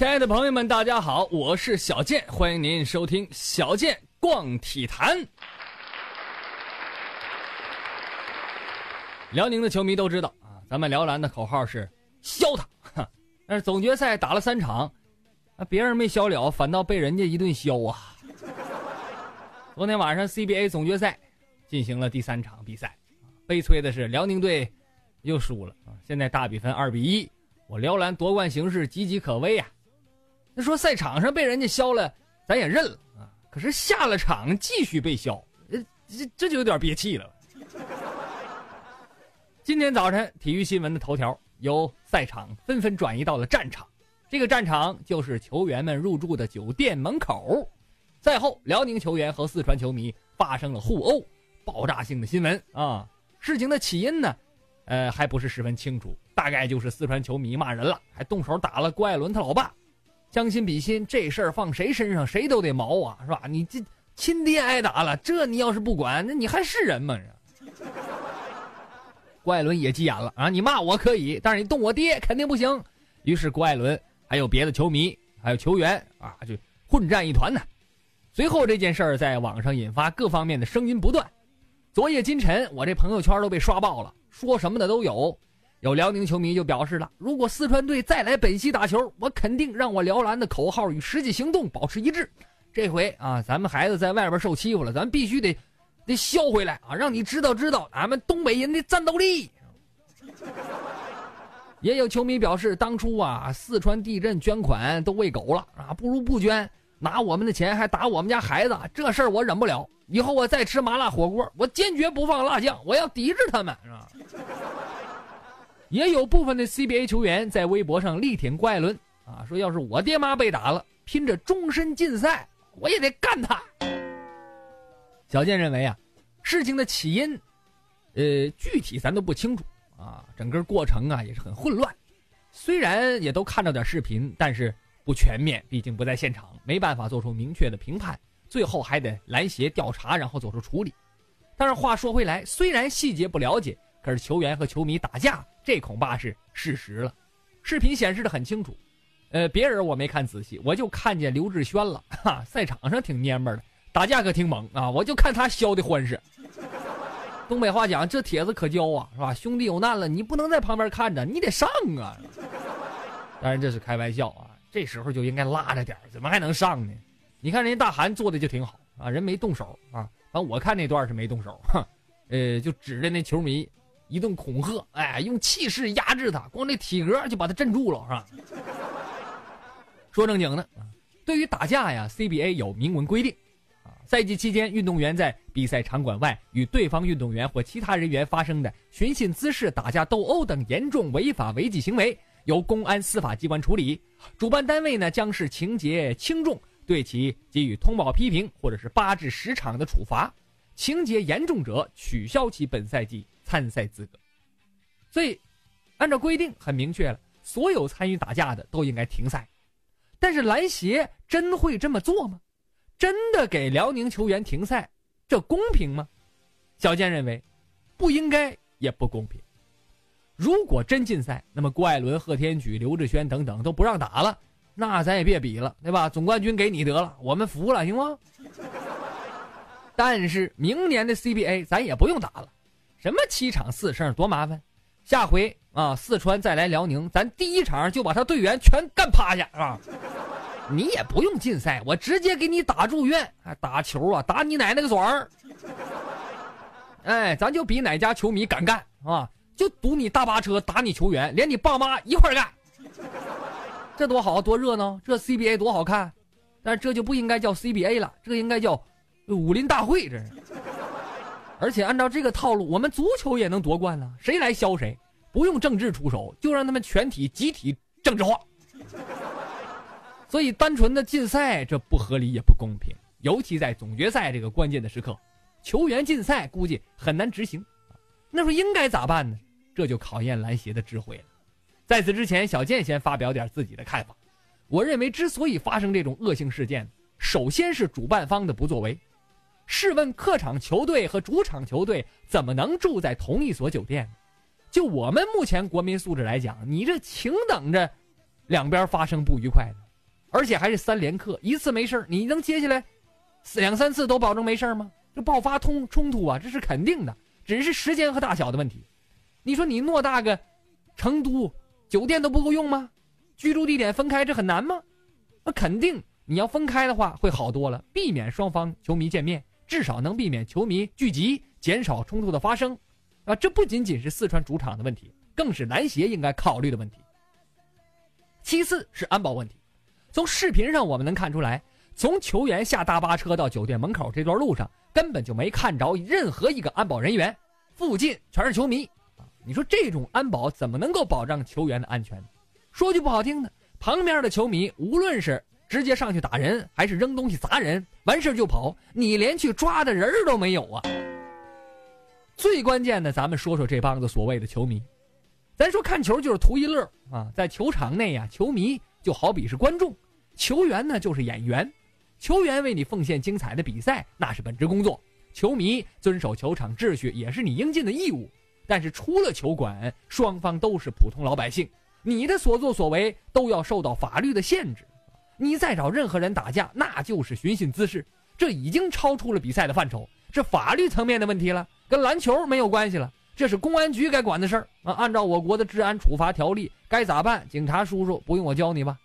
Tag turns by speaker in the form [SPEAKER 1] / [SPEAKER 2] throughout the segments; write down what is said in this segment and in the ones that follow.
[SPEAKER 1] 亲爱的朋友们，大家好，我是小健，欢迎您收听小健逛体坛。辽宁的球迷都知道啊，咱们辽篮的口号是削他，但是总决赛打了三场，啊，别人没削了，反倒被人家一顿削啊。昨天晚上 CBA 总决赛进行了第三场比赛，悲催的是辽宁队又输了啊，现在大比分二比一，我辽篮夺冠形势岌岌可危呀。说赛场上被人家削了，咱也认了啊。可是下了场继续被削，这这就有点憋气了。今天早晨体育新闻的头条由赛场纷纷转移到了战场，这个战场就是球员们入住的酒店门口。赛后，辽宁球员和四川球迷发生了互殴，爆炸性的新闻啊！事情的起因呢，呃，还不是十分清楚，大概就是四川球迷骂人了，还动手打了郭艾伦他老爸。将心比心，这事儿放谁身上谁都得毛啊，是吧？你这亲爹挨打了，这你要是不管，那你还是人吗？郭艾 伦也急眼了啊！你骂我可以，但是你动我爹肯定不行。于是郭艾伦还有别的球迷还有球员啊，就混战一团呢。随后这件事儿在网上引发各方面的声音不断。昨夜今晨，我这朋友圈都被刷爆了，说什么的都有。有辽宁球迷就表示了：“如果四川队再来本溪打球，我肯定让我辽篮的口号与实际行动保持一致。这回啊，咱们孩子在外边受欺负了，咱必须得得削回来啊！让你知道知道俺们东北人的战斗力。”也有球迷表示：“当初啊，四川地震捐款都喂狗了啊，不如不捐，拿我们的钱还打我们家孩子，这事儿我忍不了。以后我再吃麻辣火锅，我坚决不放辣酱，我要抵制他们，是吧？”也有部分的 CBA 球员在微博上力挺郭艾伦啊，说要是我爹妈被打了，拼着终身禁赛，我也得干他。小健认为啊，事情的起因，呃，具体咱都不清楚啊，整个过程啊也是很混乱。虽然也都看到点视频，但是不全面，毕竟不在现场，没办法做出明确的评判。最后还得篮协调查，然后做出处理。但是话说回来，虽然细节不了解。可是球员和球迷打架，这恐怕是事实了。视频显示的很清楚，呃，别人我没看仔细，我就看见刘志轩了。哈，赛场上挺蔫巴的，打架可挺猛啊！我就看他削的欢实。东北话讲，这帖子可交啊，是吧？兄弟有难了，你不能在旁边看着，你得上啊！当然这是开玩笑啊，这时候就应该拉着点怎么还能上呢？你看人家大韩做的就挺好啊，人没动手啊。反正我看那段是没动手，哈，呃，就指着那球迷。一顿恐吓，哎，用气势压制他，光这体格就把他镇住了，是吧？说正经的，对于打架呀，CBA 有明文规定，啊，赛季期间运动员在比赛场馆外与对方运动员或其他人员发生的寻衅滋事、打架斗殴等严重违法违纪行为，由公安司法机关处理。主办单位呢，将视情节轻重，对其给予通报批评或者是八至十场的处罚；情节严重者，取消其本赛季。参赛资格，所以按照规定很明确了，所有参与打架的都应该停赛。但是篮协真会这么做吗？真的给辽宁球员停赛，这公平吗？小健认为，不应该也不公平。如果真禁赛，那么郭艾伦、贺天举、刘志轩等等都不让打了，那咱也别比了，对吧？总冠军给你得了，我们服了，行吗？但是明年的 CBA 咱也不用打了。什么七场四胜多麻烦，下回啊四川再来辽宁，咱第一场就把他队员全干趴下啊！你也不用禁赛，我直接给你打住院，打球啊打你奶奶个爽儿！哎，咱就比哪家球迷敢干啊！就堵你大巴车打你球员，连你爸妈一块干，这多好多热闹，这 CBA 多好看！但这就不应该叫 CBA 了，这应该叫武林大会，这是。而且按照这个套路，我们足球也能夺冠呢。谁来削谁，不用政治出手，就让他们全体集体政治化。所以单纯的禁赛，这不合理也不公平。尤其在总决赛这个关键的时刻，球员禁赛估计很难执行。那说应该咋办呢？这就考验篮协的智慧了。在此之前，小健先发表点自己的看法。我认为，之所以发生这种恶性事件，首先是主办方的不作为。试问客场球队和主场球队怎么能住在同一所酒店？就我们目前国民素质来讲，你这请等着两边发生不愉快呢？而且还是三连客，一次没事你能接下来两三次都保证没事吗？这爆发冲冲突啊，这是肯定的，只是时间和大小的问题。你说你偌大个成都酒店都不够用吗？居住地点分开这很难吗？那肯定你要分开的话会好多了，避免双方球迷见面，至少能避免球迷聚集，减少冲突的发生。啊，这不仅仅是四川主场的问题，更是篮协应该考虑的问题。其次是安保问题，从视频上我们能看出来，从球员下大巴车到酒店门口这段路上，根本就没看着任何一个安保人员，附近全是球迷啊！你说这种安保怎么能够保障球员的安全？说句不好听的，旁边的球迷无论是直接上去打人，还是扔东西砸人，完事就跑，你连去抓的人都没有啊！最关键的，咱们说说这帮子所谓的球迷。咱说看球就是图一乐啊，在球场内呀，球迷就好比是观众，球员呢就是演员。球员为你奉献精彩的比赛，那是本职工作；球迷遵守球场秩序，也是你应尽的义务。但是出了球馆，双方都是普通老百姓，你的所作所为都要受到法律的限制。你再找任何人打架，那就是寻衅滋事，这已经超出了比赛的范畴，这法律层面的问题了，跟篮球没有关系了。这是公安局该管的事儿啊！按照我国的治安处罚条例，该咋办？警察叔叔不用我教你吧？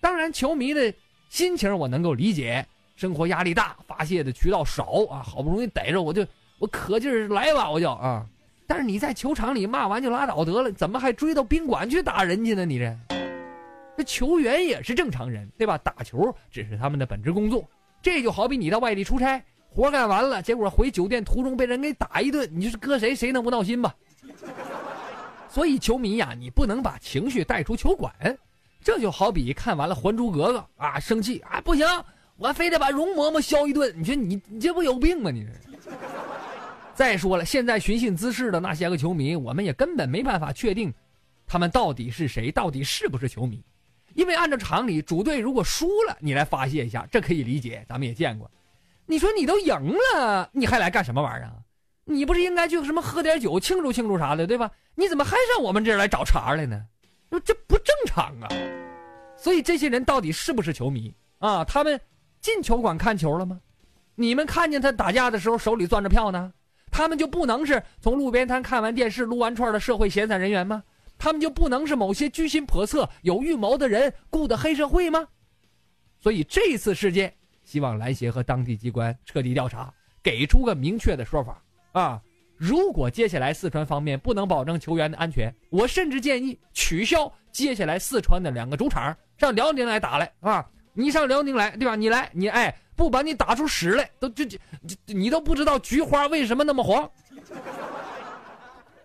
[SPEAKER 1] 当然，球迷的心情我能够理解，生活压力大，发泄的渠道少啊，好不容易逮着我就我可劲儿来吧，我就啊！但是你在球场里骂完就拉倒得了，怎么还追到宾馆去打人去呢？你这，这球员也是正常人，对吧？打球只是他们的本职工作，这就好比你到外地出差。活干完了，结果回酒店途中被人给打一顿，你说搁谁谁能不闹心吧？所以球迷呀，你不能把情绪带出球馆，这就好比看完了《还珠格格》啊，生气啊，不行，我非得把容嬷嬷削一顿。你说你你这不有病吗？你这。再说了，现在寻衅滋事的那些个球迷，我们也根本没办法确定，他们到底是谁，到底是不是球迷？因为按照常理，主队如果输了，你来发泄一下，这可以理解，咱们也见过。你说你都赢了，你还来干什么玩意儿？你不是应该去什么喝点酒庆祝庆祝啥的，对吧？你怎么还上我们这儿来找茬来呢？这不正常啊！所以这些人到底是不是球迷啊？他们进球馆看球了吗？你们看见他打架的时候手里攥着票呢？他们就不能是从路边摊看完电视撸完串的社会闲散人员吗？他们就不能是某些居心叵测、有预谋的人雇的黑社会吗？所以这次事件。希望篮协和当地机关彻底调查，给出个明确的说法啊！如果接下来四川方面不能保证球员的安全，我甚至建议取消接下来四川的两个主场，上辽宁来打来啊！你上辽宁来，对吧？你来，你哎，不把你打出屎来，都就就你都不知道菊花为什么那么黄。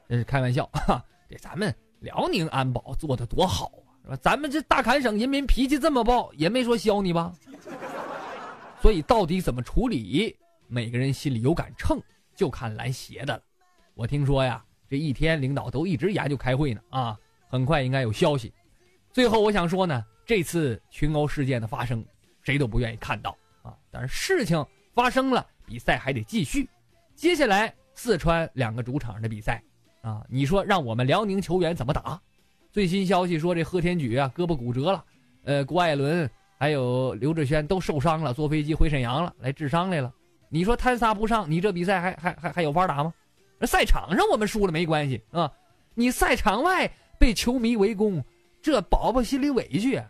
[SPEAKER 1] 这是开玩笑哈！这咱们辽宁安保做的多好啊，是吧？咱们这大坎省人民脾气这么暴，也没说削你吧？所以到底怎么处理，每个人心里有杆秤，就看来邪的了。我听说呀，这一天领导都一直研究开会呢啊，很快应该有消息。最后我想说呢，这次群殴事件的发生，谁都不愿意看到啊。但是事情发生了，比赛还得继续。接下来四川两个主场的比赛啊，你说让我们辽宁球员怎么打？最新消息说这贺天举啊胳膊骨折了，呃，郭艾伦。还有刘志轩都受伤了，坐飞机回沈阳了，来治伤来了。你说他仨不上，你这比赛还还还还有法打吗？赛场上我们输了没关系啊，你赛场外被球迷围攻，这宝宝心里委屈。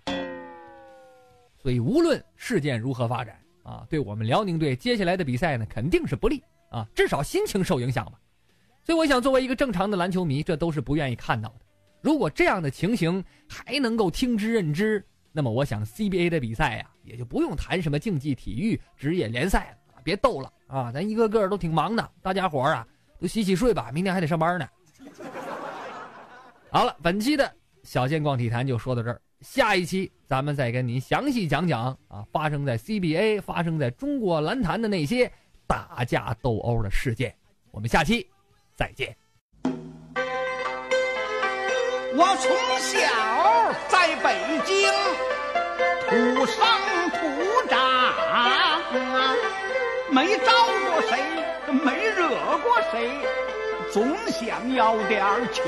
[SPEAKER 1] 所以无论事件如何发展啊，对我们辽宁队接下来的比赛呢，肯定是不利啊，至少心情受影响吧。所以我想，作为一个正常的篮球迷，这都是不愿意看到的。如果这样的情形还能够听之任之。那么我想 CBA 的比赛呀，也就不用谈什么竞技体育职业联赛了，别逗了啊！咱一个个都挺忙的，大家伙啊都洗洗睡吧，明天还得上班呢。好了，本期的小健逛体坛就说到这儿，下一期咱们再跟您详细讲讲啊，发生在 CBA、发生在中国篮坛的那些打架斗殴的事件。我们下期再见。
[SPEAKER 2] 我从小在北京土生土长，没招过谁，没惹过谁，总想要点强。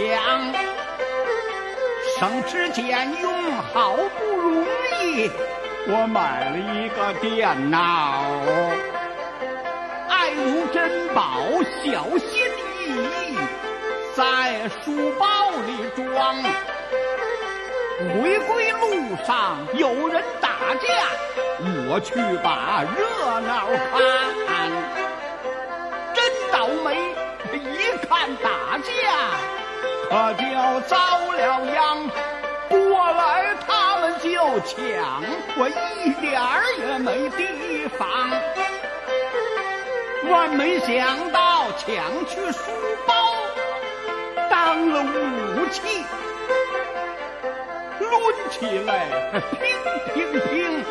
[SPEAKER 2] 省吃俭用好不容易。我买了一个电脑，爱如珍宝，小心翼翼，在书包里装。回归路上有人打架，我去把热闹看。真倒霉，一看打架，可就遭了殃。过来他们就抢，我一点儿也没提防。万没想到抢去书包当了武器。抡起来，乒乒乒，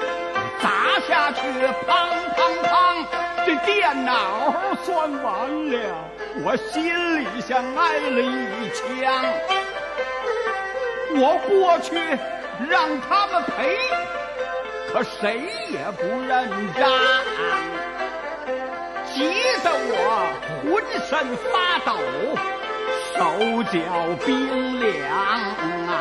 [SPEAKER 2] 砸下去，砰砰砰，这电脑算完了，我心里像挨了一枪。我过去让他们赔，可谁也不认账，急得我浑身发抖，手脚冰凉啊！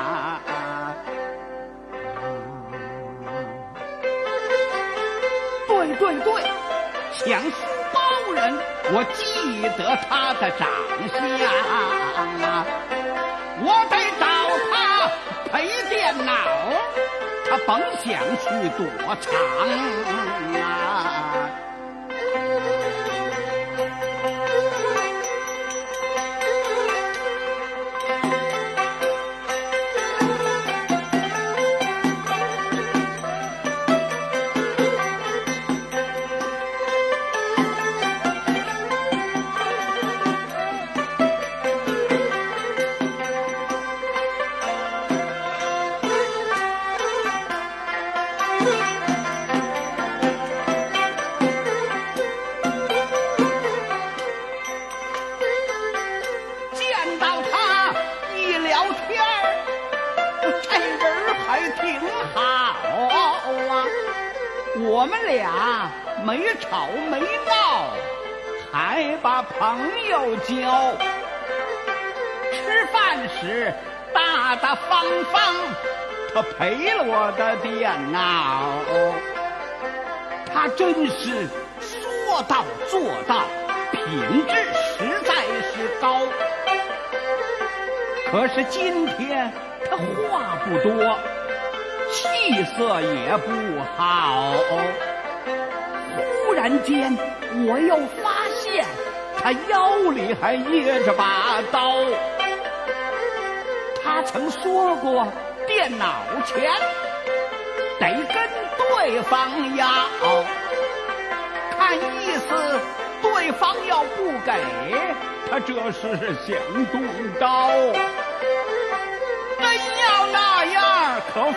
[SPEAKER 2] 对对对，抢书包人，我记得他的长相啊，我得找他赔电脑，他甭想去躲藏啊。我们俩没吵没闹，还把朋友交。吃饭时大大方方，他赔了我的电脑。他真是说到做到，品质实在是高。可是今天他话不多，气色也不好。忽然间，我又发现他腰里还掖着把刀。他曾说过，电脑钱得跟对方要，看意思对方要不给，他这是想动刀。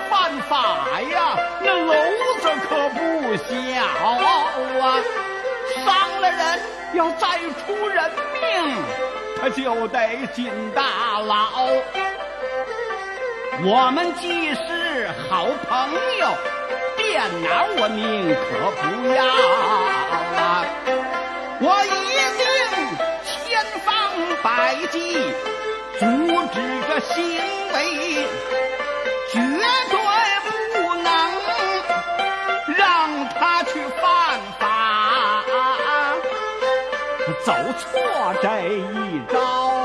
[SPEAKER 2] 犯法呀！那篓子可不小啊，伤了人要再出人命，他就得进大牢。我们既是好朋友，电脑我宁可不要啊！我一定千方百计阻止这行为，这一招。